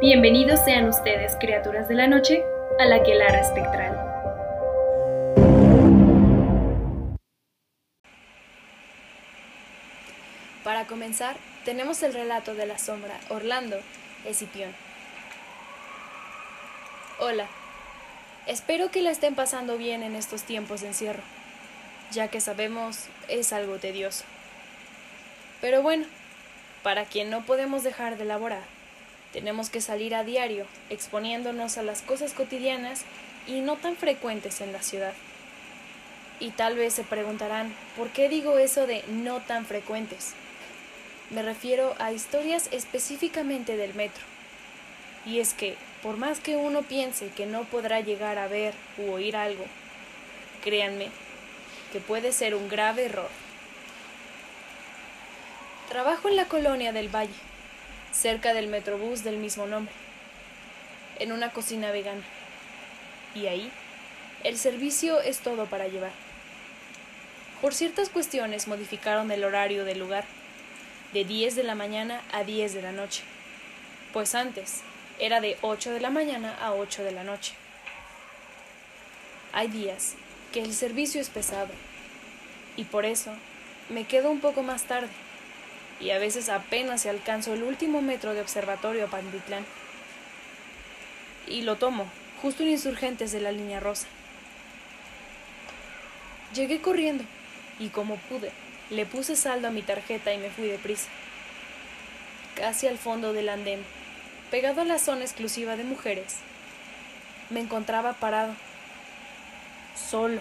Bienvenidos sean ustedes, criaturas de la noche, a la quelara espectral. Para comenzar, tenemos el relato de la sombra Orlando Escipión. Hola, espero que la estén pasando bien en estos tiempos de encierro, ya que sabemos es algo tedioso. Pero bueno, para quien no podemos dejar de laborar, tenemos que salir a diario exponiéndonos a las cosas cotidianas y no tan frecuentes en la ciudad. Y tal vez se preguntarán, ¿por qué digo eso de no tan frecuentes? Me refiero a historias específicamente del metro. Y es que, por más que uno piense que no podrá llegar a ver u oír algo, créanme que puede ser un grave error. Trabajo en la colonia del Valle, cerca del metrobús del mismo nombre, en una cocina vegana. Y ahí, el servicio es todo para llevar. Por ciertas cuestiones modificaron el horario del lugar, de 10 de la mañana a 10 de la noche, pues antes era de 8 de la mañana a 8 de la noche. Hay días que el servicio es pesado, y por eso me quedo un poco más tarde y a veces apenas se alcanzo el último metro de observatorio a Panditlán. Y lo tomo, justo en Insurgentes de la línea rosa. Llegué corriendo y como pude, le puse saldo a mi tarjeta y me fui deprisa. Casi al fondo del andén, pegado a la zona exclusiva de mujeres, me encontraba parado, solo,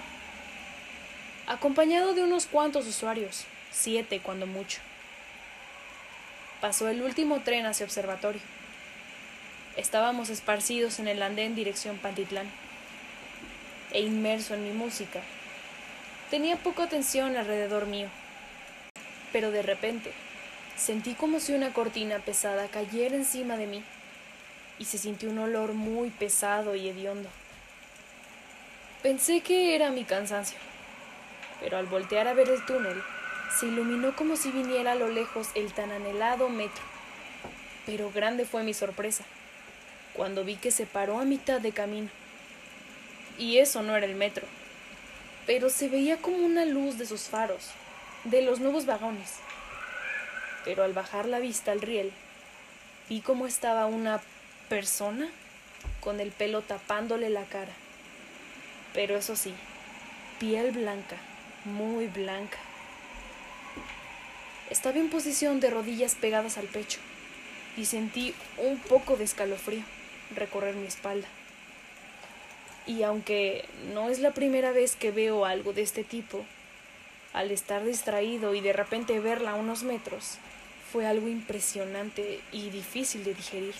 acompañado de unos cuantos usuarios, siete cuando mucho pasó el último tren hacia observatorio. Estábamos esparcidos en el andén dirección Pantitlán. E inmerso en mi música. Tenía poca atención alrededor mío. Pero de repente, sentí como si una cortina pesada cayera encima de mí y se sintió un olor muy pesado y hediondo. Pensé que era mi cansancio, pero al voltear a ver el túnel, se iluminó como si viniera a lo lejos el tan anhelado metro. Pero grande fue mi sorpresa cuando vi que se paró a mitad de camino. Y eso no era el metro, pero se veía como una luz de sus faros, de los nuevos vagones. Pero al bajar la vista al riel, vi cómo estaba una persona con el pelo tapándole la cara. Pero eso sí, piel blanca, muy blanca. Estaba en posición de rodillas pegadas al pecho y sentí un poco de escalofrío recorrer mi espalda. Y aunque no es la primera vez que veo algo de este tipo, al estar distraído y de repente verla a unos metros, fue algo impresionante y difícil de digerir.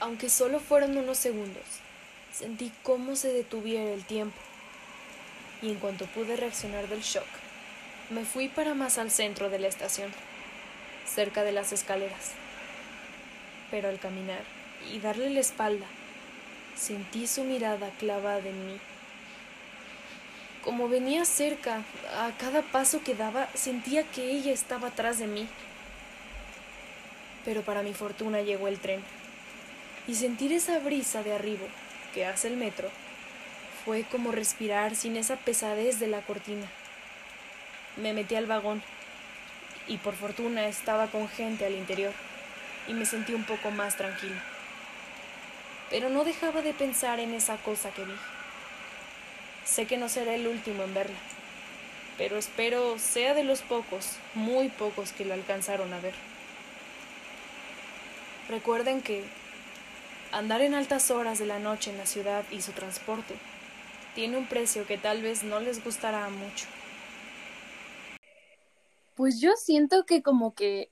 Aunque solo fueron unos segundos, sentí cómo se detuviera el tiempo. Y en cuanto pude reaccionar del shock, me fui para más al centro de la estación, cerca de las escaleras. Pero al caminar y darle la espalda, sentí su mirada clavada en mí. Como venía cerca, a cada paso que daba, sentía que ella estaba atrás de mí. Pero para mi fortuna llegó el tren, y sentir esa brisa de arribo que hace el metro fue como respirar sin esa pesadez de la cortina. Me metí al vagón y por fortuna estaba con gente al interior y me sentí un poco más tranquila. Pero no dejaba de pensar en esa cosa que vi. Sé que no será el último en verla, pero espero sea de los pocos, muy pocos que lo alcanzaron a ver. Recuerden que andar en altas horas de la noche en la ciudad y su transporte tiene un precio que tal vez no les gustará mucho. Pues yo siento que como que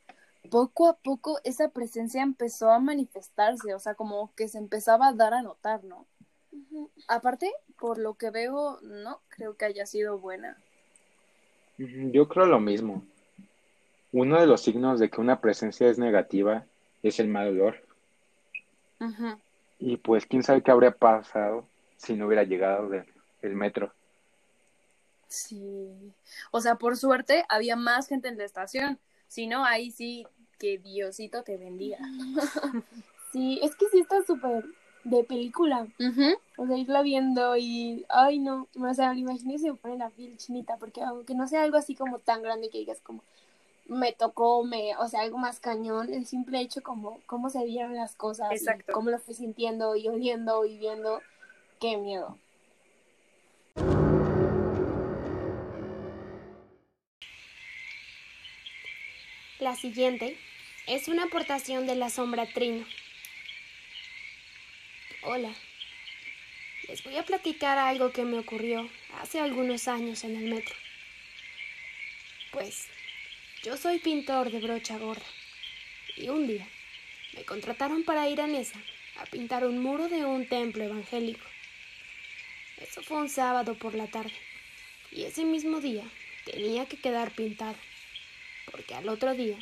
poco a poco esa presencia empezó a manifestarse, o sea, como que se empezaba a dar a notar, ¿no? Aparte, por lo que veo, no creo que haya sido buena. Yo creo lo mismo. Uno de los signos de que una presencia es negativa es el mal olor. Y pues quién sabe qué habría pasado si no hubiera llegado del metro. Sí. O sea, por suerte había más gente en la estación. Si no, ahí sí que Diosito te bendiga. sí, es que sí está súper de película. O sea, irla viendo y, ay no, o sea, imagínese me pone la piel chinita, porque aunque no sea algo así como tan grande que digas como, me tocó, me, o sea, algo más cañón, el simple hecho como cómo se vieron las cosas, cómo lo fui sintiendo y oliendo y viendo, qué miedo. La siguiente es una aportación de la sombra Trino. Hola, les voy a platicar algo que me ocurrió hace algunos años en el metro. Pues yo soy pintor de brocha gorda y un día me contrataron para ir a Nesa a pintar un muro de un templo evangélico. Eso fue un sábado por la tarde y ese mismo día tenía que quedar pintado porque al otro día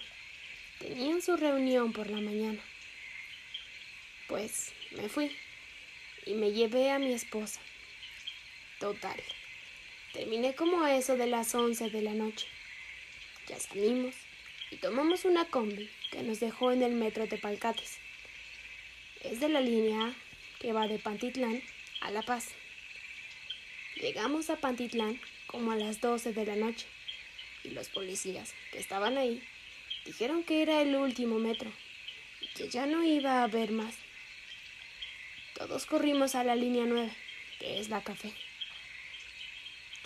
tenían su reunión por la mañana. Pues me fui y me llevé a mi esposa. Total. Terminé como eso de las once de la noche. Ya salimos y tomamos una combi que nos dejó en el metro de Palcates. Es de la línea A que va de Pantitlán a La Paz. Llegamos a Pantitlán como a las 12 de la noche y los policías que estaban ahí dijeron que era el último metro y que ya no iba a haber más. Todos corrimos a la línea 9, que es la café.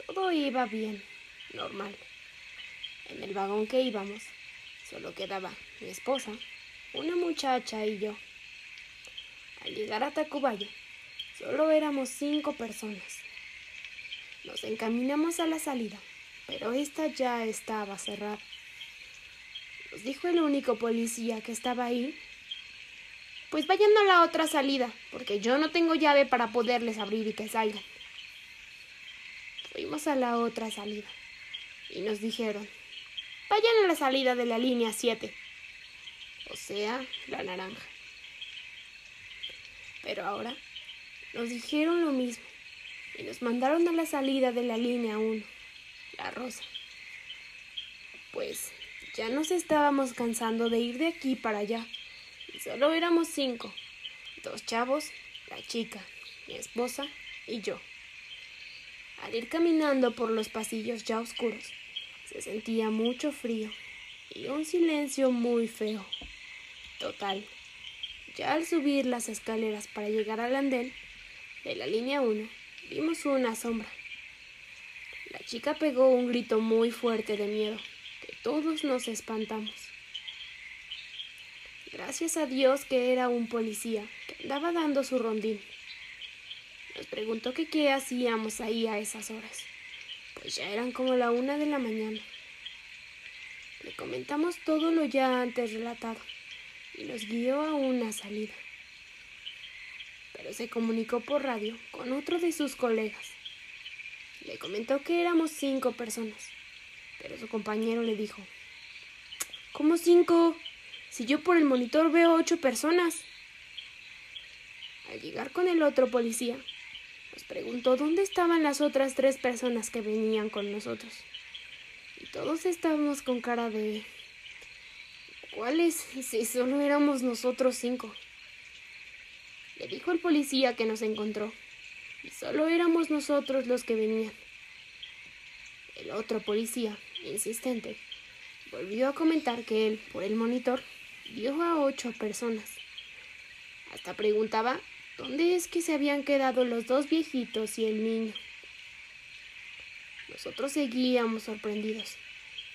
Todo iba bien, normal. En el vagón que íbamos, solo quedaba mi esposa, una muchacha y yo. Al llegar a Tacubaya, solo éramos cinco personas. Nos encaminamos a la salida, pero esta ya estaba cerrada. Nos dijo el único policía que estaba ahí. Pues vayan a la otra salida, porque yo no tengo llave para poderles abrir y que salgan. Fuimos a la otra salida y nos dijeron, Vayan a la salida de la línea 7, o sea, la naranja. Pero ahora nos dijeron lo mismo y nos mandaron a la salida de la línea 1, la rosa. Pues ya nos estábamos cansando de ir de aquí para allá y solo éramos cinco, dos chavos, la chica, mi esposa y yo. Al ir caminando por los pasillos ya oscuros, se sentía mucho frío y un silencio muy feo. Total. Ya al subir las escaleras para llegar al andén de la línea 1, vimos una sombra. La chica pegó un grito muy fuerte de miedo, que todos nos espantamos. Gracias a Dios que era un policía que andaba dando su rondín. Nos preguntó qué hacíamos ahí a esas horas. Pues ya eran como la una de la mañana. Le comentamos todo lo ya antes relatado y nos guió a una salida. Pero se comunicó por radio con otro de sus colegas. Le comentó que éramos cinco personas, pero su compañero le dijo, ¿Cómo cinco? Si yo por el monitor veo ocho personas. Al llegar con el otro policía, nos preguntó dónde estaban las otras tres personas que venían con nosotros. Y todos estábamos con cara de... ¿Cuáles? Si solo éramos nosotros cinco. Le dijo el policía que nos encontró. Y solo éramos nosotros los que venían. El otro policía, insistente, volvió a comentar que él, por el monitor, vio a ocho personas. Hasta preguntaba ¿Dónde es que se habían quedado los dos viejitos y el niño? Nosotros seguíamos sorprendidos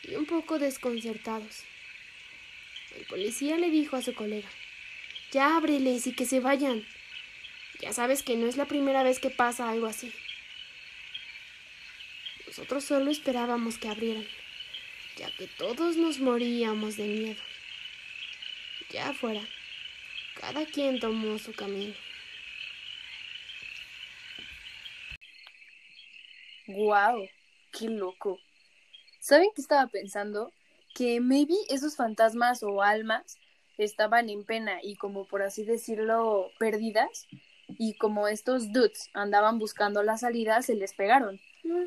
y un poco desconcertados. El policía le dijo a su colega, Ya ábreles y que se vayan. Ya sabes que no es la primera vez que pasa algo así. Nosotros solo esperábamos que abrieran, ya que todos nos moríamos de miedo. Ya afuera, cada quien tomó su camino. ¡Guau! ¡Qué loco! ¿Saben qué estaba pensando? Que maybe esos fantasmas o almas estaban en pena y como por así decirlo perdidas y como estos dudes andaban buscando la salida se les pegaron.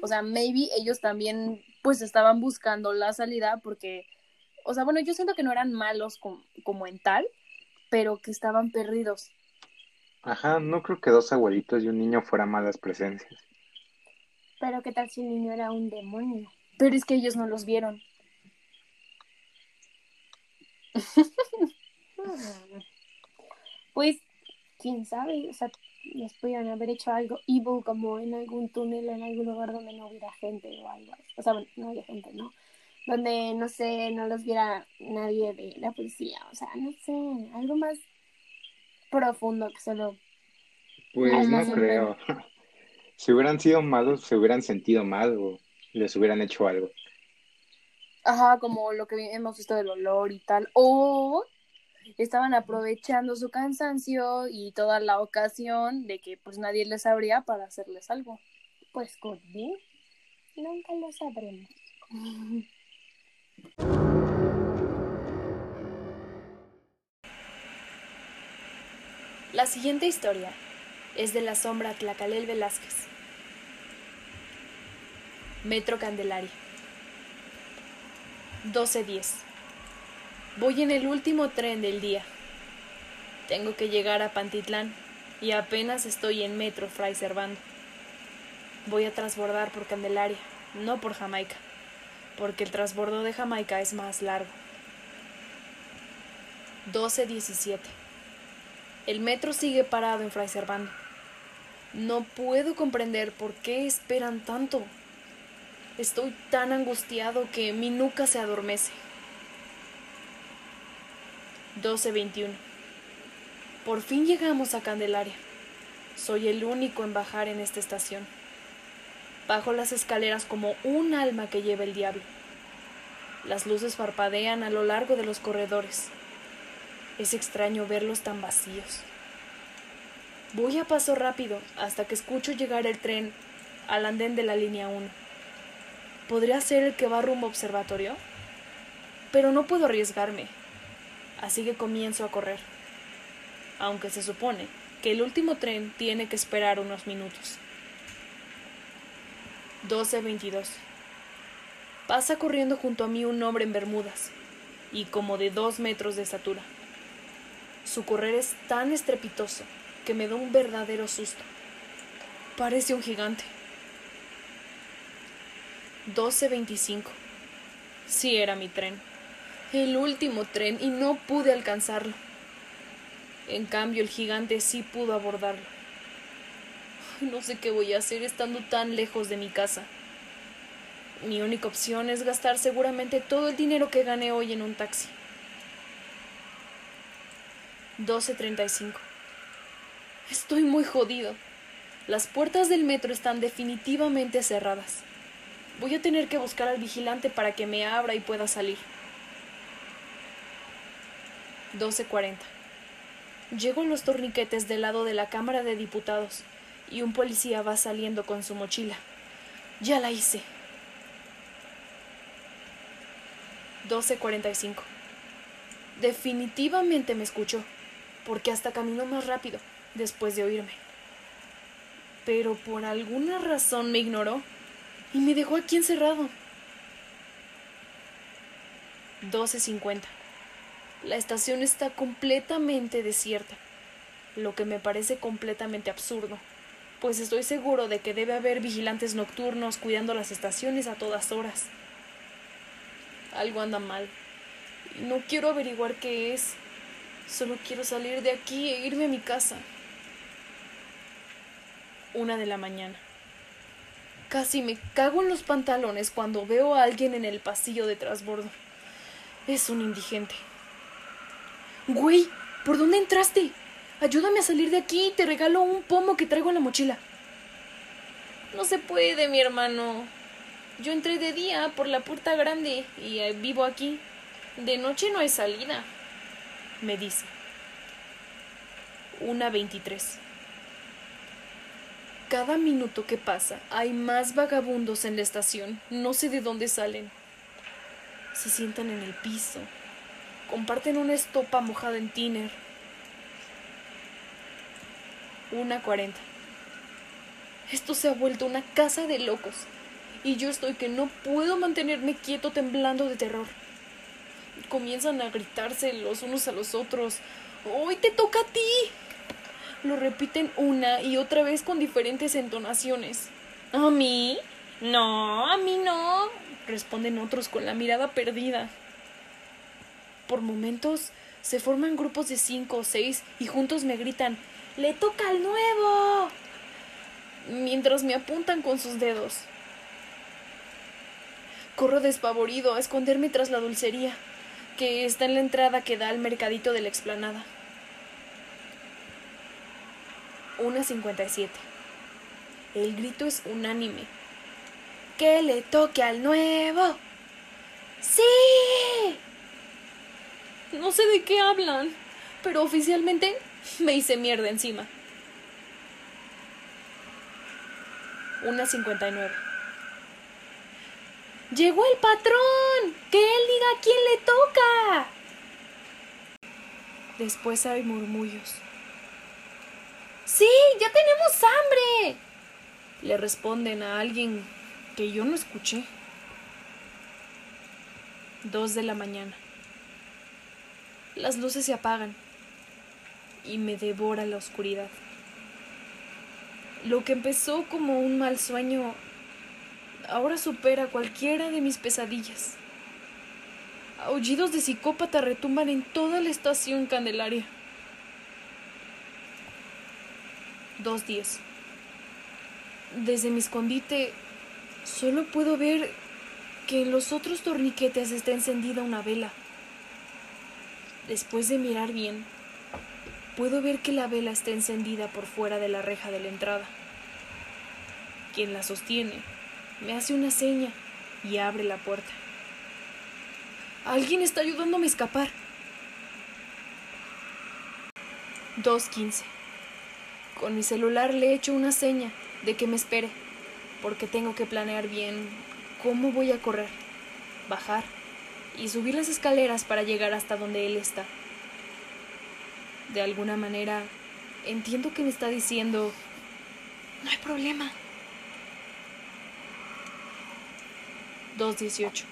O sea, maybe ellos también pues estaban buscando la salida porque o sea, bueno, yo siento que no eran malos como, en tal, pero que estaban perdidos. Ajá, no creo que dos abuelitos y un niño fueran malas presencias. Pero qué tal si el niño era un demonio. Pero es que ellos no los vieron. pues, quién sabe, o sea, les podían haber hecho algo evil como en algún túnel, en algún lugar donde no hubiera gente o algo. O sea, bueno, no había gente, ¿no? Donde, no sé, no los viera nadie de la policía. O sea, no sé, algo más profundo que solo... Pues no creo. si hubieran sido malos, se hubieran sentido mal o les hubieran hecho algo. Ajá, como lo que hemos visto del olor y tal. O estaban aprovechando su cansancio y toda la ocasión de que pues nadie les abría para hacerles algo. Pues bien, nunca lo sabremos. La siguiente historia es de la sombra Tlacalel Velázquez. Metro Candelaria. 12.10. Voy en el último tren del día. Tengo que llegar a Pantitlán y apenas estoy en Metro Fray Servando. Voy a transbordar por Candelaria, no por Jamaica, porque el transbordo de Jamaica es más largo. 12.17. El metro sigue parado en Fray Servando. No puedo comprender por qué esperan tanto. Estoy tan angustiado que mi nuca se adormece. 12.21. Por fin llegamos a Candelaria. Soy el único en bajar en esta estación. Bajo las escaleras como un alma que lleva el diablo. Las luces parpadean a lo largo de los corredores. Es extraño verlos tan vacíos. Voy a paso rápido hasta que escucho llegar el tren al andén de la línea 1. ¿Podría ser el que va rumbo observatorio? Pero no puedo arriesgarme así que comienzo a correr, aunque se supone que el último tren tiene que esperar unos minutos. 12.22. Pasa corriendo junto a mí un hombre en bermudas y como de dos metros de estatura. Su correr es tan estrepitoso que me da un verdadero susto. Parece un gigante. 12.25. Sí era mi tren el último tren y no pude alcanzarlo. En cambio, el gigante sí pudo abordarlo. No sé qué voy a hacer estando tan lejos de mi casa. Mi única opción es gastar seguramente todo el dinero que gané hoy en un taxi. 12.35. Estoy muy jodido. Las puertas del metro están definitivamente cerradas. Voy a tener que buscar al vigilante para que me abra y pueda salir. 12.40. Llego en los torniquetes del lado de la Cámara de Diputados y un policía va saliendo con su mochila. Ya la hice. 12.45. Definitivamente me escuchó, porque hasta caminó más rápido después de oírme. Pero por alguna razón me ignoró y me dejó aquí encerrado. 12.50. La estación está completamente desierta, lo que me parece completamente absurdo, pues estoy seguro de que debe haber vigilantes nocturnos cuidando las estaciones a todas horas. Algo anda mal. No quiero averiguar qué es. Solo quiero salir de aquí e irme a mi casa. Una de la mañana. Casi me cago en los pantalones cuando veo a alguien en el pasillo de trasbordo. Es un indigente. Güey, ¿por dónde entraste? Ayúdame a salir de aquí y te regalo un pomo que traigo en la mochila. No se puede, mi hermano. Yo entré de día por la puerta grande y eh, vivo aquí. De noche no hay salida, me dice. Una veintitrés. Cada minuto que pasa hay más vagabundos en la estación. No sé de dónde salen. Se sientan en el piso, Comparten una estopa mojada en tiner. Una cuarenta. Esto se ha vuelto una casa de locos. Y yo estoy que no puedo mantenerme quieto temblando de terror. comienzan a gritarse los unos a los otros. ¡Hoy te toca a ti! Lo repiten una y otra vez con diferentes entonaciones. ¿A mí? No, a mí no, responden otros con la mirada perdida. Por momentos se forman grupos de cinco o seis y juntos me gritan ¡Le toca al nuevo! mientras me apuntan con sus dedos. Corro despavorido a esconderme tras la dulcería, que está en la entrada que da al mercadito de la explanada. Una cincuenta y siete. El grito es unánime. ¡Que le toque al nuevo! ¡Sí! No sé de qué hablan, pero oficialmente me hice mierda encima. Una cincuenta y nueve. ¡Llegó el patrón! ¡Que él diga a quién le toca! Después hay murmullos. ¡Sí! ¡Ya tenemos hambre! Le responden a alguien que yo no escuché. Dos de la mañana. Las luces se apagan y me devora la oscuridad. Lo que empezó como un mal sueño ahora supera cualquiera de mis pesadillas. Aullidos de psicópata retumban en toda la estación Candelaria. Dos días. Desde mi escondite solo puedo ver que en los otros torniquetes está encendida una vela. Después de mirar bien, puedo ver que la vela está encendida por fuera de la reja de la entrada. Quien la sostiene me hace una seña y abre la puerta. Alguien está ayudándome a escapar. 2.15. Con mi celular le echo una seña de que me espere, porque tengo que planear bien cómo voy a correr, bajar y subir las escaleras para llegar hasta donde él está. De alguna manera, entiendo que me está diciendo, no hay problema. 2.18.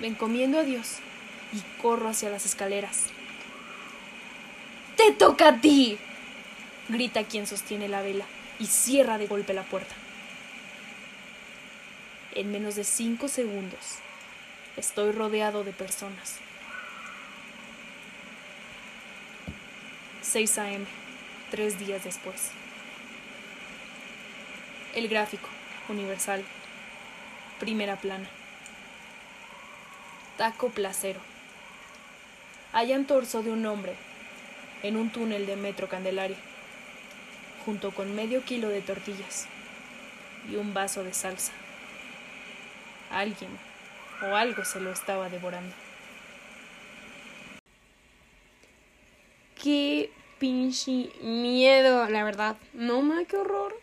Me encomiendo a Dios y corro hacia las escaleras. ¡Te toca a ti! grita quien sostiene la vela y cierra de golpe la puerta. En menos de cinco segundos estoy rodeado de personas. 6 a.m., tres días después. El gráfico, universal, primera plana. Taco placero. Hallan torso de un hombre en un túnel de Metro Candelaria, junto con medio kilo de tortillas y un vaso de salsa. Alguien o algo se lo estaba devorando. Qué pinche miedo, la verdad. No, ma, qué horror.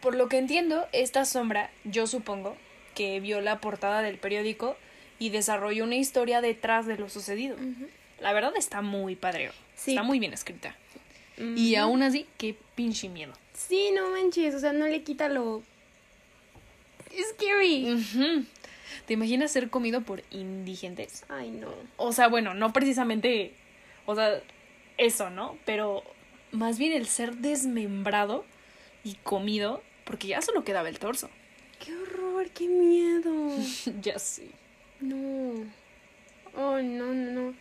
Por lo que entiendo, esta sombra, yo supongo, que vio la portada del periódico y desarrolló una historia detrás de lo sucedido. La verdad está muy padre. Está muy bien escrita. Y aún así, qué pinche miedo. Sí, no manches, o sea, no le quita lo... Scary. ¿Te imaginas ser comido por indigentes? Ay, no. O sea, bueno, no precisamente, o sea, eso, ¿no? Pero más bien el ser desmembrado y comido, porque ya solo quedaba el torso. Qué horror, qué miedo. ya sí. No. Oh, no, no.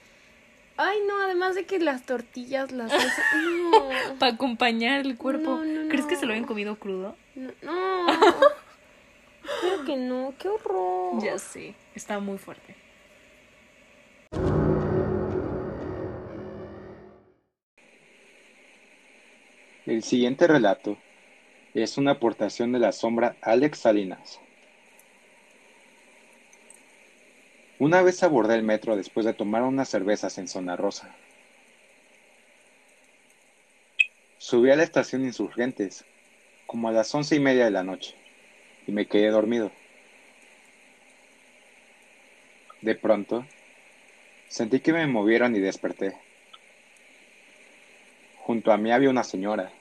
Ay, no, además de que las tortillas las salsa. No. Para acompañar el cuerpo. No, no, ¿Crees que no. se lo habían comido crudo? No. Que no, qué horror. Ya sí, está muy fuerte. El siguiente relato es una aportación de la sombra Alex Salinas. Una vez abordé el metro después de tomar unas cervezas en Zona Rosa. Subí a la estación Insurgentes, como a las once y media de la noche, y me quedé dormido. De pronto, sentí que me movieron y desperté. Junto a mí había una señora,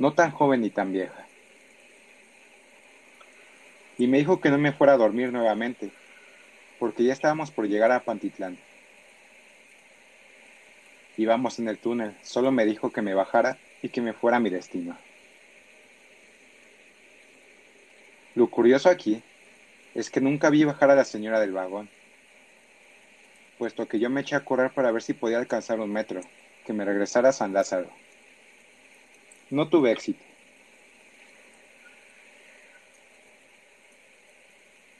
no tan joven ni tan vieja, y me dijo que no me fuera a dormir nuevamente, porque ya estábamos por llegar a Pantitlán. Íbamos en el túnel, solo me dijo que me bajara y que me fuera a mi destino. Lo curioso aquí es que nunca vi bajar a la señora del vagón, puesto que yo me eché a correr para ver si podía alcanzar un metro, que me regresara a San Lázaro. No tuve éxito.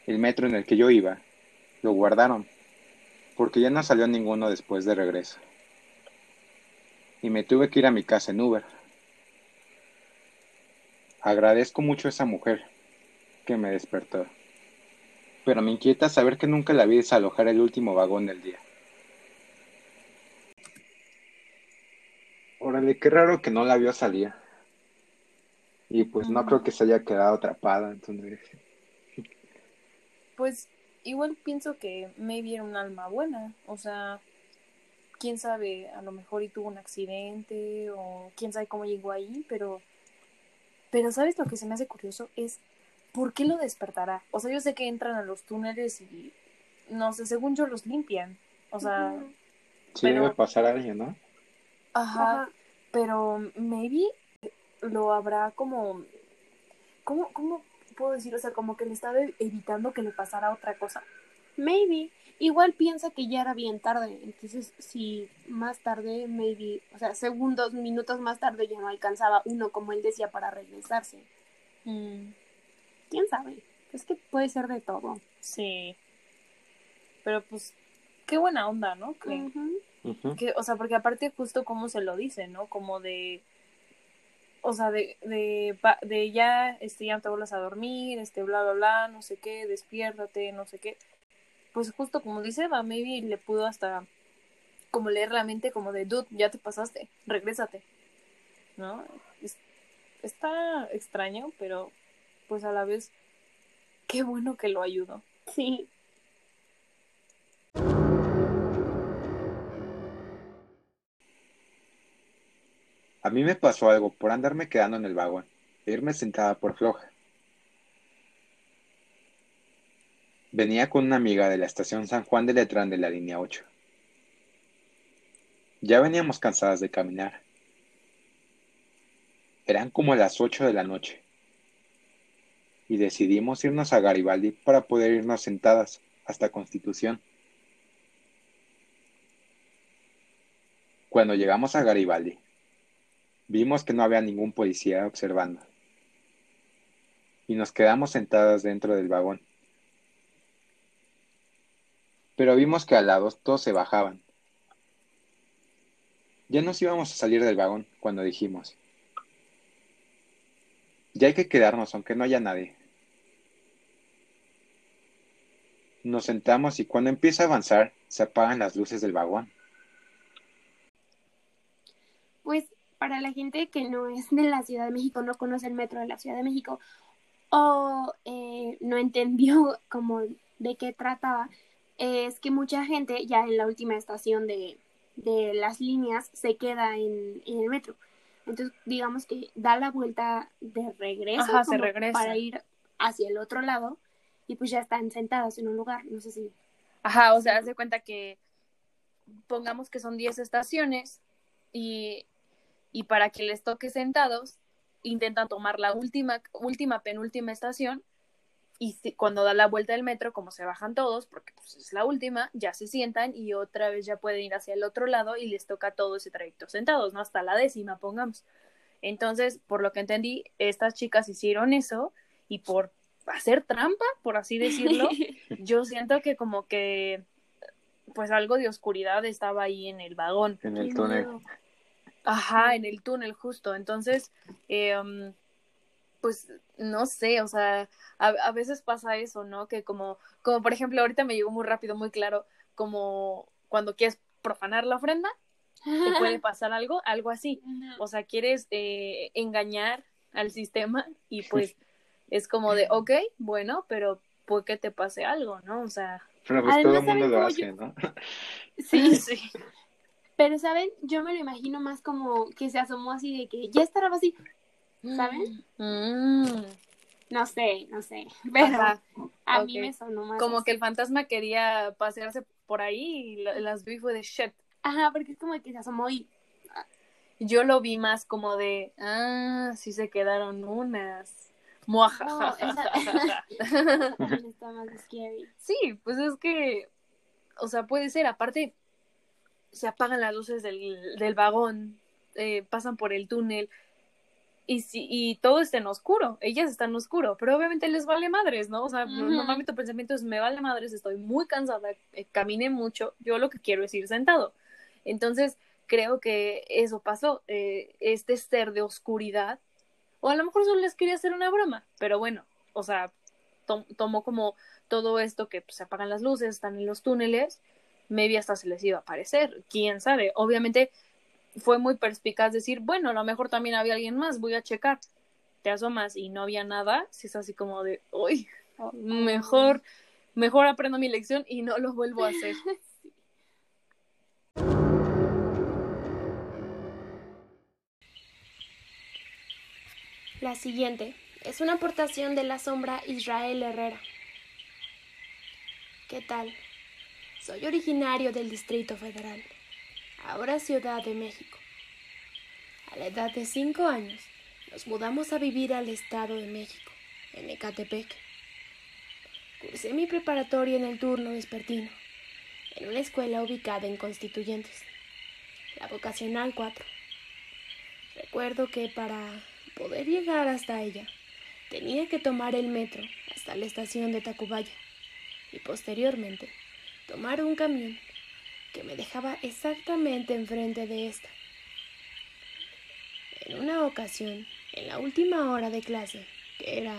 El metro en el que yo iba lo guardaron, porque ya no salió ninguno después de regreso. Y me tuve que ir a mi casa en Uber. Agradezco mucho a esa mujer que me despertó, pero me inquieta saber que nunca la vi desalojar el último vagón del día. Órale, qué raro que no la vio salir. Y pues no creo que se haya quedado atrapada, entonces. Pues igual pienso que maybe era un alma buena, o sea, quién sabe, a lo mejor y tuvo un accidente o quién sabe cómo llegó ahí, pero pero sabes lo que se me hace curioso es ¿por qué lo despertará? O sea, yo sé que entran a los túneles y no sé, según yo los limpian. O sea, sí debe pasar a alguien, ¿no? Ajá, pero maybe lo habrá como ¿Cómo, ¿Cómo puedo decir? O sea, como que le estaba evitando que le pasara otra cosa. Maybe. Igual piensa que ya era bien tarde. Entonces, si más tarde, maybe, o sea, segundos, minutos más tarde ya no alcanzaba uno, como él decía, para regresarse. Mm. ¿Quién sabe? Es que puede ser de todo. Sí. Pero pues, qué buena onda, ¿no? Que, o sea, porque aparte justo como se lo dice, ¿no? Como de o sea, de, de, de ya, este, ya te vuelvas a dormir, este, bla, bla, bla, no sé qué, despiértate, no sé qué. Pues justo como dice Eva, maybe le pudo hasta como leer la mente como de, dude, ya te pasaste, regrésate. ¿No? está extraño, pero pues a la vez, qué bueno que lo ayudó. Sí. A mí me pasó algo por andarme quedando en el vagón e irme sentada por floja. Venía con una amiga de la estación San Juan de Letrán de la línea 8. Ya veníamos cansadas de caminar. Eran como las 8 de la noche. Y decidimos irnos a Garibaldi para poder irnos sentadas hasta Constitución. Cuando llegamos a Garibaldi, Vimos que no había ningún policía observando. Y nos quedamos sentadas dentro del vagón. Pero vimos que al lado todos se bajaban. Ya nos íbamos a salir del vagón cuando dijimos, ya hay que quedarnos aunque no haya nadie. Nos sentamos y cuando empieza a avanzar se apagan las luces del vagón. Pues para la gente que no es de la Ciudad de México, no conoce el metro de la Ciudad de México o eh, no entendió como de qué trataba, es que mucha gente ya en la última estación de, de las líneas se queda en, el metro. Entonces, digamos que da la vuelta de regreso para ir hacia el otro lado y pues ya están sentados en un lugar, no sé si. Ajá, o sea, haz de cuenta que pongamos que son 10 estaciones y y para que les toque sentados, intentan tomar la última, última, penúltima estación y cuando da la vuelta del metro, como se bajan todos, porque pues es la última, ya se sientan y otra vez ya pueden ir hacia el otro lado y les toca todo ese trayecto sentados, ¿no? Hasta la décima, pongamos. Entonces, por lo que entendí, estas chicas hicieron eso y por hacer trampa, por así decirlo, yo siento que como que pues algo de oscuridad estaba ahí en el vagón. En el túnel. Ajá, en el túnel justo. Entonces, eh, pues no sé, o sea, a, veces pasa eso, ¿no? Que como, como por ejemplo, ahorita me llegó muy rápido, muy claro, como cuando quieres profanar la ofrenda, te puede pasar algo, algo así. O sea, quieres eh, engañar al sistema y pues es como de, ok, bueno, pero puede que te pase algo, ¿no? O sea... Pero pues todo el mundo lo hace, ¿no? Sí, sí. Pero, ¿saben? Yo me lo imagino más como que se asomó así de que ya estará así, ¿saben? Mm. No sé, no sé. Pero a mí me sonó más. Como que el fantasma quería pasearse por ahí y las vi fue de shit. Ajá, porque es como que se asomó y. Yo lo vi más como de. Ah, sí se quedaron unas. Muaja. No, está más scary. Sí, pues es que. O sea, puede ser. Aparte, se apagan las luces del, del vagón. Eh, pasan por el túnel y, si, y todo está en oscuro, ellas están en oscuro, pero obviamente les vale madres, ¿no? O sea, normalmente tu pensamiento es, me vale madres, estoy muy cansada, eh, caminé mucho, yo lo que quiero es ir sentado. Entonces, creo que eso pasó, eh, este ser de oscuridad, o a lo mejor solo les quería hacer una broma, pero bueno, o sea, tomó como todo esto que pues, se apagan las luces, están en los túneles, maybe hasta se les iba a aparecer, quién sabe, obviamente fue muy perspicaz decir, bueno, a lo mejor también había alguien más, voy a checar. Te asomas y no había nada, si es así como de, uy, mejor, mejor aprendo mi lección y no lo vuelvo a hacer. La siguiente es una aportación de la sombra Israel Herrera. ¿Qué tal? Soy originario del Distrito Federal ahora Ciudad de México. A la edad de cinco años, nos mudamos a vivir al Estado de México, en Ecatepec. Cursé mi preparatoria en el turno vespertino, en una escuela ubicada en Constituyentes, la vocacional 4. Recuerdo que para poder llegar hasta ella, tenía que tomar el metro hasta la estación de Tacubaya y posteriormente tomar un camión que me dejaba exactamente enfrente de esta. En una ocasión, en la última hora de clase, que era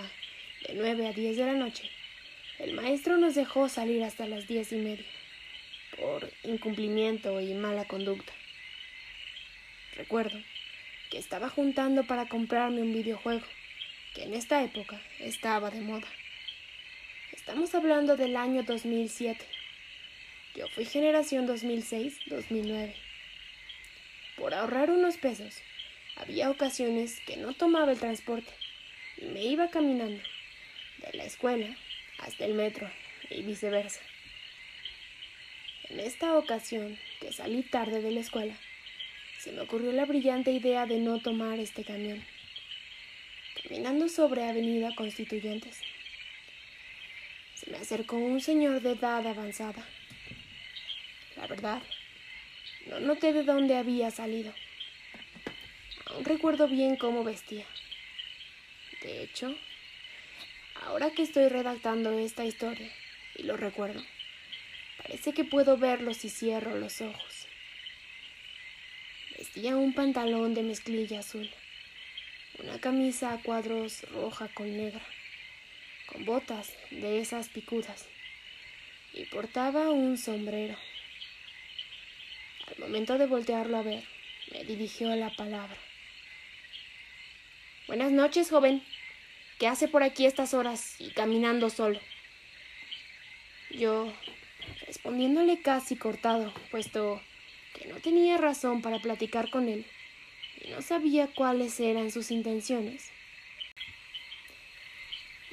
de 9 a 10 de la noche, el maestro nos dejó salir hasta las diez y media, por incumplimiento y mala conducta. Recuerdo que estaba juntando para comprarme un videojuego, que en esta época estaba de moda. Estamos hablando del año 2007. Yo fui generación 2006-2009. Por ahorrar unos pesos, había ocasiones que no tomaba el transporte y me iba caminando de la escuela hasta el metro y viceversa. En esta ocasión, que salí tarde de la escuela, se me ocurrió la brillante idea de no tomar este camión. Caminando sobre Avenida Constituyentes, se me acercó un señor de edad avanzada la verdad. No noté de dónde había salido. Aún recuerdo bien cómo vestía. De hecho, ahora que estoy redactando esta historia y lo recuerdo, parece que puedo verlo si cierro los ojos. Vestía un pantalón de mezclilla azul, una camisa a cuadros roja con negra, con botas de esas picudas, y portaba un sombrero. Al momento de voltearlo a ver, me dirigió la palabra. Buenas noches, joven. ¿Qué hace por aquí estas horas y caminando solo? Yo, respondiéndole casi cortado, puesto que no tenía razón para platicar con él y no sabía cuáles eran sus intenciones.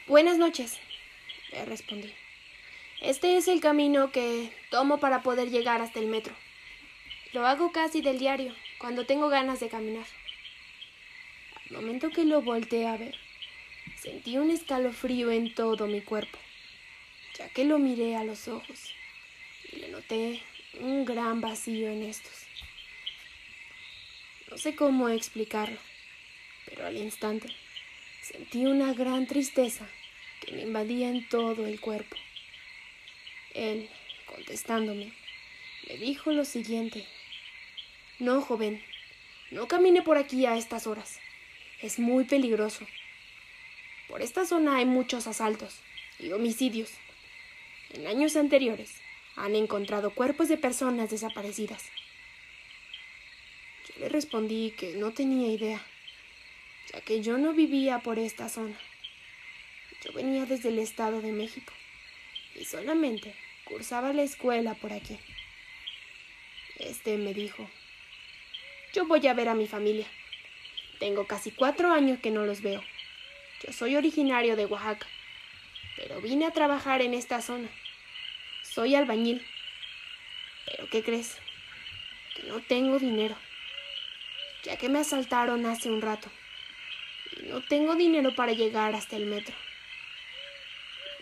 Buenas noches, le respondí. Este es el camino que tomo para poder llegar hasta el metro. Lo hago casi del diario, cuando tengo ganas de caminar. Al momento que lo volteé a ver, sentí un escalofrío en todo mi cuerpo, ya que lo miré a los ojos y le noté un gran vacío en estos. No sé cómo explicarlo, pero al instante sentí una gran tristeza que me invadía en todo el cuerpo. Él, contestándome, me dijo lo siguiente no, joven, no camine por aquí a estas horas. Es muy peligroso. Por esta zona hay muchos asaltos y homicidios. En años anteriores han encontrado cuerpos de personas desaparecidas. Yo le respondí que no tenía idea, ya que yo no vivía por esta zona. Yo venía desde el Estado de México y solamente cursaba la escuela por aquí. Este me dijo yo voy a ver a mi familia. Tengo casi cuatro años que no los veo. Yo soy originario de Oaxaca, pero vine a trabajar en esta zona. Soy albañil. Pero ¿qué crees? Que no tengo dinero, ya que me asaltaron hace un rato. Y no tengo dinero para llegar hasta el metro.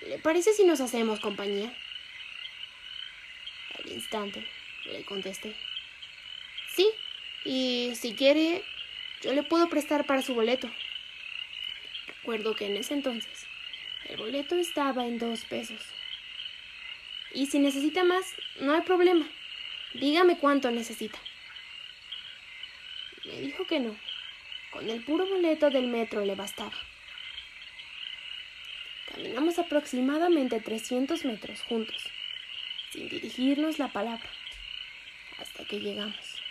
¿Le parece si nos hacemos compañía? Al instante le contesté. Sí, y si quiere, yo le puedo prestar para su boleto. Recuerdo que en ese entonces el boleto estaba en dos pesos. Y si necesita más, no hay problema. Dígame cuánto necesita. Me dijo que no. Con el puro boleto del metro le bastaba. Caminamos aproximadamente 300 metros juntos, sin dirigirnos la palabra, hasta que llegamos.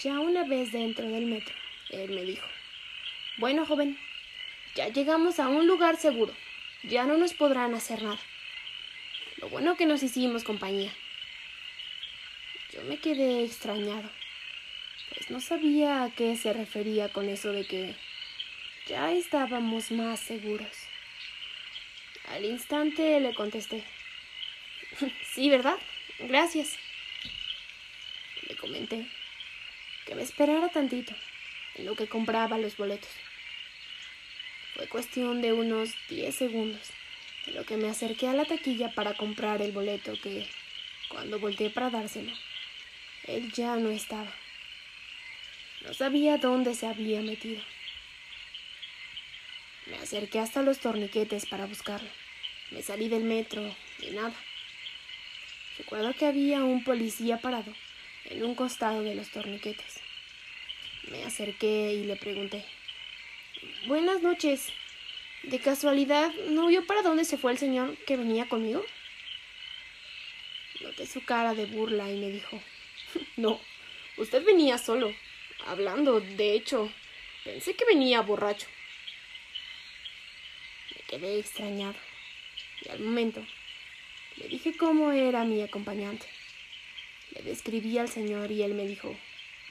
Ya una vez dentro del metro, él me dijo, bueno joven, ya llegamos a un lugar seguro, ya no nos podrán hacer nada. Lo bueno que nos hicimos compañía. Yo me quedé extrañado, pues no sabía a qué se refería con eso de que ya estábamos más seguros. Al instante le contesté. Sí, ¿verdad? Gracias. Le comenté que me esperara tantito en lo que compraba los boletos. Fue cuestión de unos 10 segundos en lo que me acerqué a la taquilla para comprar el boleto que, cuando volteé para dárselo, él ya no estaba. No sabía dónde se había metido. Me acerqué hasta los torniquetes para buscarlo. Me salí del metro y nada. Recuerdo que había un policía parado en un costado de los torniquetes. Me acerqué y le pregunté. Buenas noches. ¿De casualidad no vio para dónde se fue el señor que venía conmigo? Noté su cara de burla y me dijo. No, usted venía solo, hablando, de hecho, pensé que venía borracho quedé extrañado. Y al momento le dije cómo era mi acompañante. Le describí al señor y él me dijo,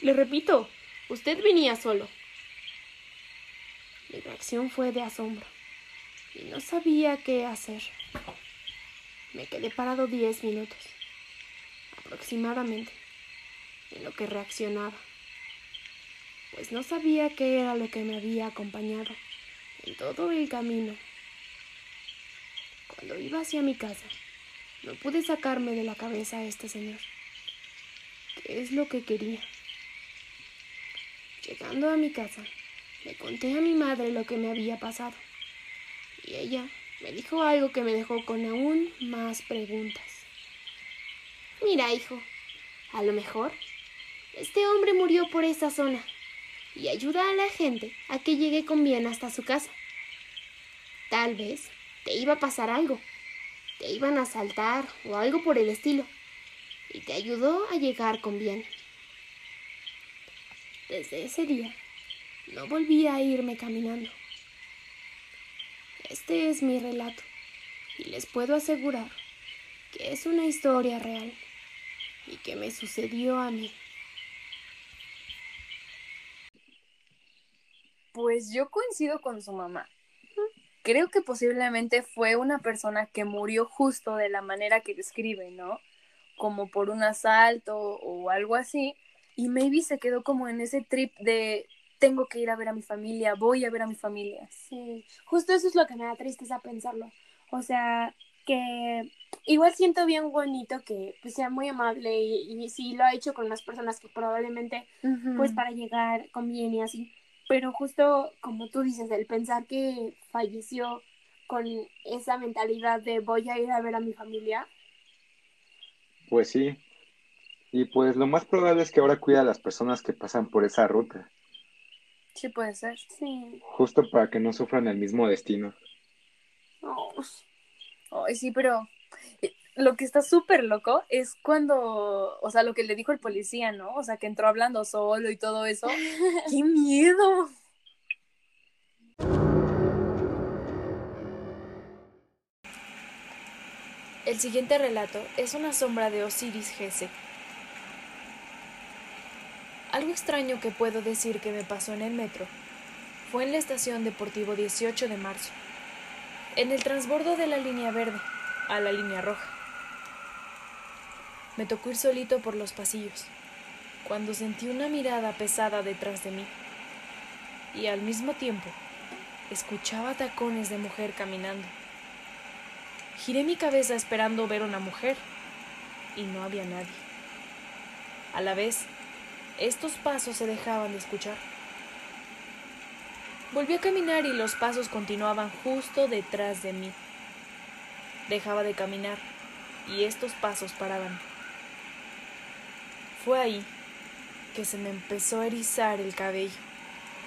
le repito, usted venía solo. Mi reacción fue de asombro y no sabía qué hacer. Me quedé parado diez minutos, aproximadamente, en lo que reaccionaba, pues no sabía qué era lo que me había acompañado en todo el camino cuando iba hacia mi casa, no pude sacarme de la cabeza a este señor. ¿Qué es lo que quería? Llegando a mi casa, le conté a mi madre lo que me había pasado. Y ella me dijo algo que me dejó con aún más preguntas. Mira, hijo, a lo mejor este hombre murió por esa zona y ayuda a la gente a que llegue con bien hasta su casa. Tal vez te iba a pasar algo, te iban a asaltar o algo por el estilo, y te ayudó a llegar con bien. Desde ese día, no volví a irme caminando. Este es mi relato, y les puedo asegurar que es una historia real y que me sucedió a mí. Pues yo coincido con su mamá creo que posiblemente fue una persona que murió justo de la manera que describe, ¿no? Como por un asalto o algo así. Y maybe se quedó como en ese trip de tengo que ir a ver a mi familia, voy a ver a mi familia. Sí, justo eso es lo que me da tristeza pensarlo. O sea, que igual siento bien bonito que pues, sea muy amable y, y sí lo ha hecho con las personas que probablemente pues para llegar con bien y así pero justo como tú dices, el pensar que falleció con esa mentalidad de voy a ir a ver a mi familia. Pues sí. Y pues lo más probable es que ahora cuida a las personas que pasan por esa ruta. Sí, puede ser. Sí. Justo para que no sufran el mismo destino. Oh. Ay, sí, pero lo que está súper loco es cuando, o sea, lo que le dijo el policía, ¿no? O sea, que entró hablando solo y todo eso. ¡Qué miedo! El siguiente relato es una sombra de Osiris Gese. Algo extraño que puedo decir que me pasó en el metro Fue en la estación Deportivo 18 de marzo, en el transbordo de la línea verde a la línea roja. Me tocó ir solito por los pasillos, cuando sentí una mirada pesada detrás de mí, y al mismo tiempo escuchaba tacones de mujer caminando. Giré mi cabeza esperando ver una mujer, y no había nadie. A la vez, estos pasos se dejaban de escuchar. Volví a caminar y los pasos continuaban justo detrás de mí. Dejaba de caminar y estos pasos paraban. Fue ahí que se me empezó a erizar el cabello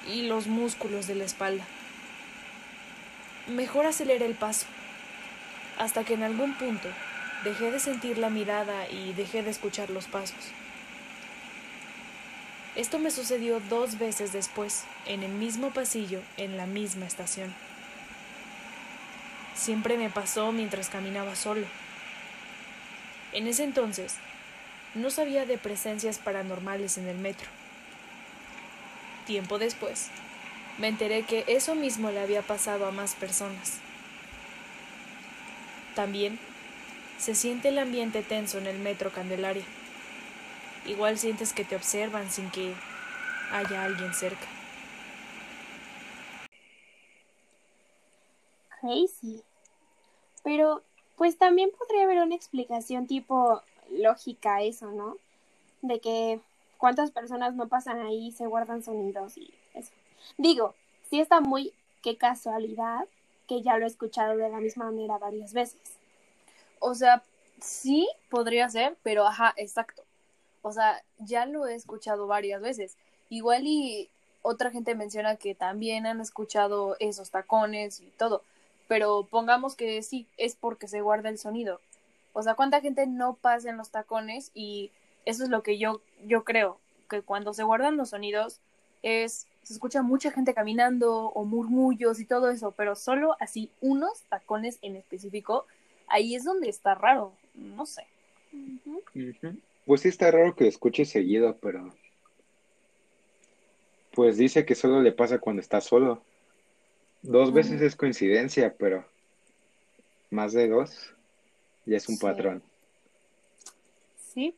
y los músculos de la espalda. Mejor aceleré el paso, hasta que en algún punto dejé de sentir la mirada y dejé de escuchar los pasos. Esto me sucedió dos veces después, en el mismo pasillo, en la misma estación. Siempre me pasó mientras caminaba solo. En ese entonces, no sabía de presencias paranormales en el metro. Tiempo después, me enteré que eso mismo le había pasado a más personas. También se siente el ambiente tenso en el metro Candelaria. Igual sientes que te observan sin que haya alguien cerca. Crazy. Pero, pues también podría haber una explicación tipo lógica a eso, ¿no? De que cuántas personas no pasan ahí y se guardan sonidos y eso. Digo, sí está muy, qué casualidad que ya lo he escuchado de la misma manera varias veces. O sea, sí podría ser, pero ajá, exacto. O sea, ya lo he escuchado varias veces. Igual y otra gente menciona que también han escuchado esos tacones y todo. Pero pongamos que sí, es porque se guarda el sonido. O sea, ¿cuánta gente no pasa en los tacones? Y eso es lo que yo, yo creo, que cuando se guardan los sonidos es, se escucha mucha gente caminando o murmullos y todo eso, pero solo así unos tacones en específico, ahí es donde está raro, no sé. Pues sí está raro que lo escuche seguido, pero pues dice que solo le pasa cuando está solo. Dos veces es coincidencia, pero más de dos ya es un patrón. Sí.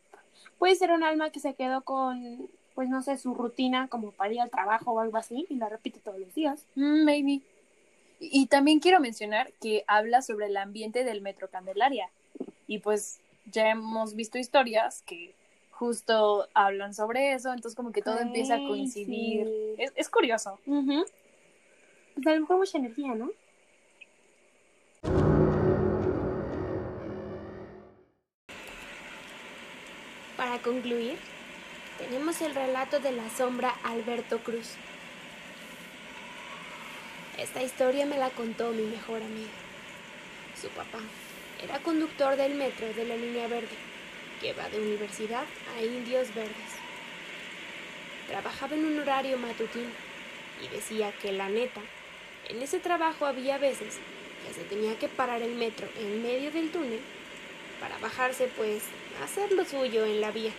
Puede ser un alma que se quedó con, pues no sé, su rutina como para ir al trabajo o algo así y la repite todos los días. Mm, maybe. Y, y también quiero mencionar que habla sobre el ambiente del Metro Candelaria. Y pues ya hemos visto historias que justo hablan sobre eso, entonces como que todo empieza a coincidir. Es, es curioso. Pues a lo mejor mucha energía, ¿no? Para concluir, tenemos el relato de la sombra Alberto Cruz. Esta historia me la contó mi mejor amiga. Su papá era conductor del metro de la línea verde, que va de universidad a Indios Verdes. Trabajaba en un horario matutino y decía que la neta, en ese trabajo había veces que se tenía que parar el metro en medio del túnel para bajarse pues a hacer lo suyo en la vía,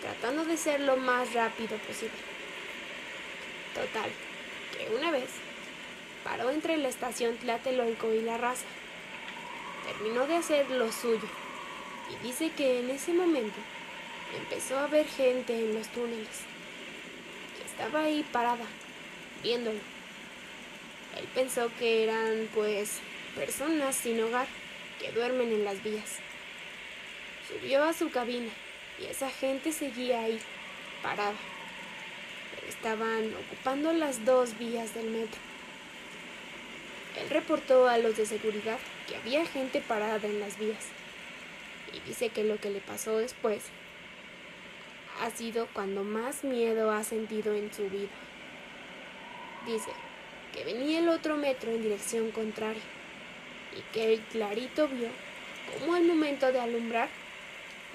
tratando de ser lo más rápido posible. Total, que una vez paró entre la estación Tlatelolco y la raza. Terminó de hacer lo suyo y dice que en ese momento empezó a ver gente en los túneles, que estaba ahí parada, viéndolo. Él pensó que eran pues personas sin hogar que duermen en las vías. Subió a su cabina y esa gente seguía ahí, parada. Estaban ocupando las dos vías del metro. Él reportó a los de seguridad que había gente parada en las vías. Y dice que lo que le pasó después ha sido cuando más miedo ha sentido en su vida. Dice que venía el otro metro en dirección contraria y que él clarito vio cómo al momento de alumbrar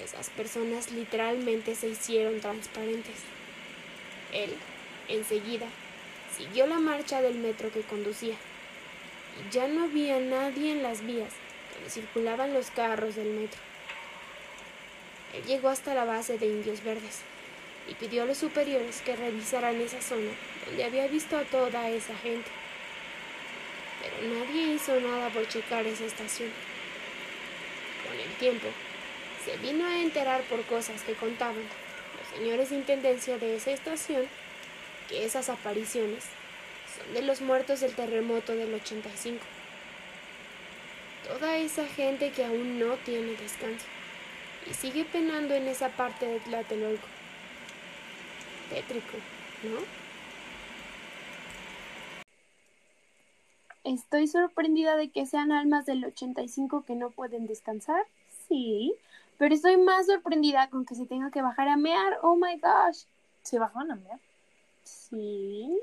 esas personas literalmente se hicieron transparentes. Él, enseguida, siguió la marcha del metro que conducía ya no había nadie en las vías donde circulaban los carros del metro. Él llegó hasta la base de Indios Verdes y pidió a los superiores que revisaran esa zona donde había visto a toda esa gente. Pero nadie hizo nada por checar esa estación. Con el tiempo, se vino a enterar por cosas que contaban los señores de intendencia de esa estación que esas apariciones de los muertos del terremoto del 85. Toda esa gente que aún no tiene descanso y sigue penando en esa parte de Tlatelolco. Tétrico, ¿no? Estoy sorprendida de que sean almas del 85 que no pueden descansar. Sí, pero estoy más sorprendida con que se tenga que bajar a mear. Oh my gosh. ¿Se bajaban a mear? Sí.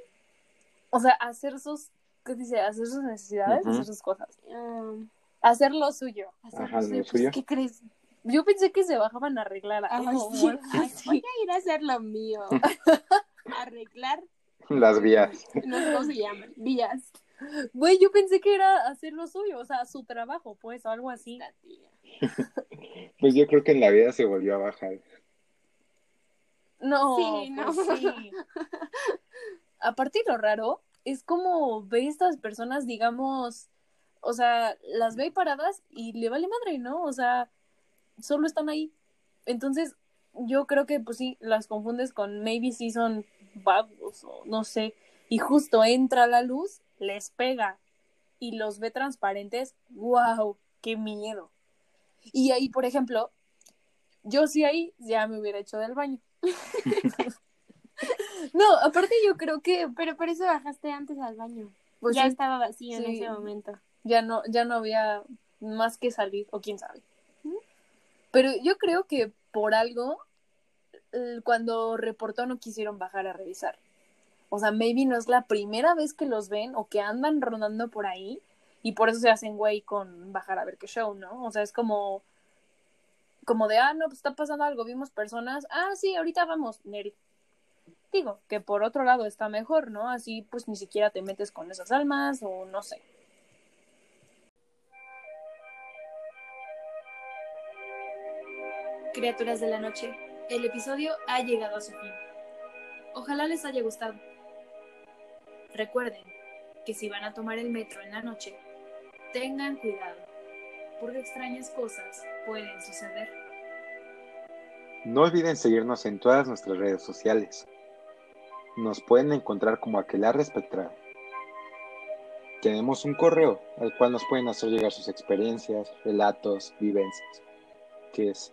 O sea, hacer sus, ¿qué dice? Hacer sus necesidades, hacer sus cosas. Um, Hacer lo suyo. hacer Ajá, lo lo suyo. suyo. Pues, ¿Qué crees? Yo pensé que se bajaban a arreglar Ay, sí. Ay. Voy a ir a hacer lo mío. Arreglar. Las vías. No sé cómo se llaman. Vías. Güey, yo pensé que era hacer lo suyo, o sea, su trabajo, pues, o algo así. La tía. Pues yo creo que en la vida se volvió a bajar. No, Sí, no. pues sí. Aparte lo raro es como ve estas personas, digamos, o sea, las ve paradas y le vale madre, ¿no? O sea, solo están ahí. Entonces, yo creo que pues sí, las confundes con maybe si son vagos o no sé. Y justo entra la luz, les pega y los ve transparentes. ¡Wow! ¡Qué miedo! Y ahí, por ejemplo, yo sí ahí ya me hubiera hecho del baño. no, aparte yo creo que Pero por eso bajaste antes al baño. pues ya sí, estaba vacío en ese momento. ya no, ya no había más que salir, o quién sabe. Pero yo creo que por algo, cuando reportó no quisieron bajar a revisar. O sea, maybe no es la primera vez que los ven o que andan rondando por ahí y por eso se hacen güey con bajar a ver qué show, ¿no? O sea, es como como de, ah, no, pues está pasando algo, vimos personas, ah, sí, ahorita vamos, Neri. Digo, que por otro lado está mejor, ¿no? Así pues ni siquiera te metes con esas almas o no sé. Criaturas de la Noche, el episodio ha llegado a su fin. Ojalá les haya gustado. Recuerden que si van a tomar el metro en la noche, tengan cuidado, porque extrañas cosas pueden suceder. No olviden seguirnos en todas nuestras redes sociales. Nos pueden encontrar como Aquelarre Espectral. Tenemos un correo al cual nos pueden hacer llegar sus experiencias, relatos, vivencias, que es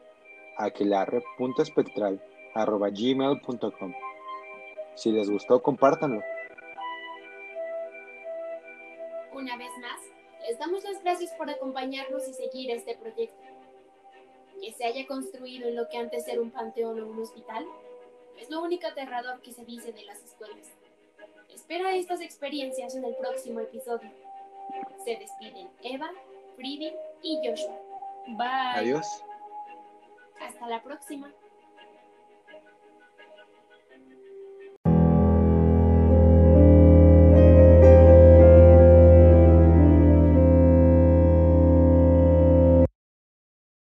aquelarre.espectral.gmail.com. Si les gustó, compártanlo. Una vez más, les damos las gracias por acompañarnos y seguir este proyecto. Que se haya construido en lo que antes era un panteón o un hospital es lo único aterrador que se dice de las escuelas. Espera estas experiencias en el próximo episodio. Se despiden Eva, Fridy y Joshua. Bye. Adiós. Hasta la próxima.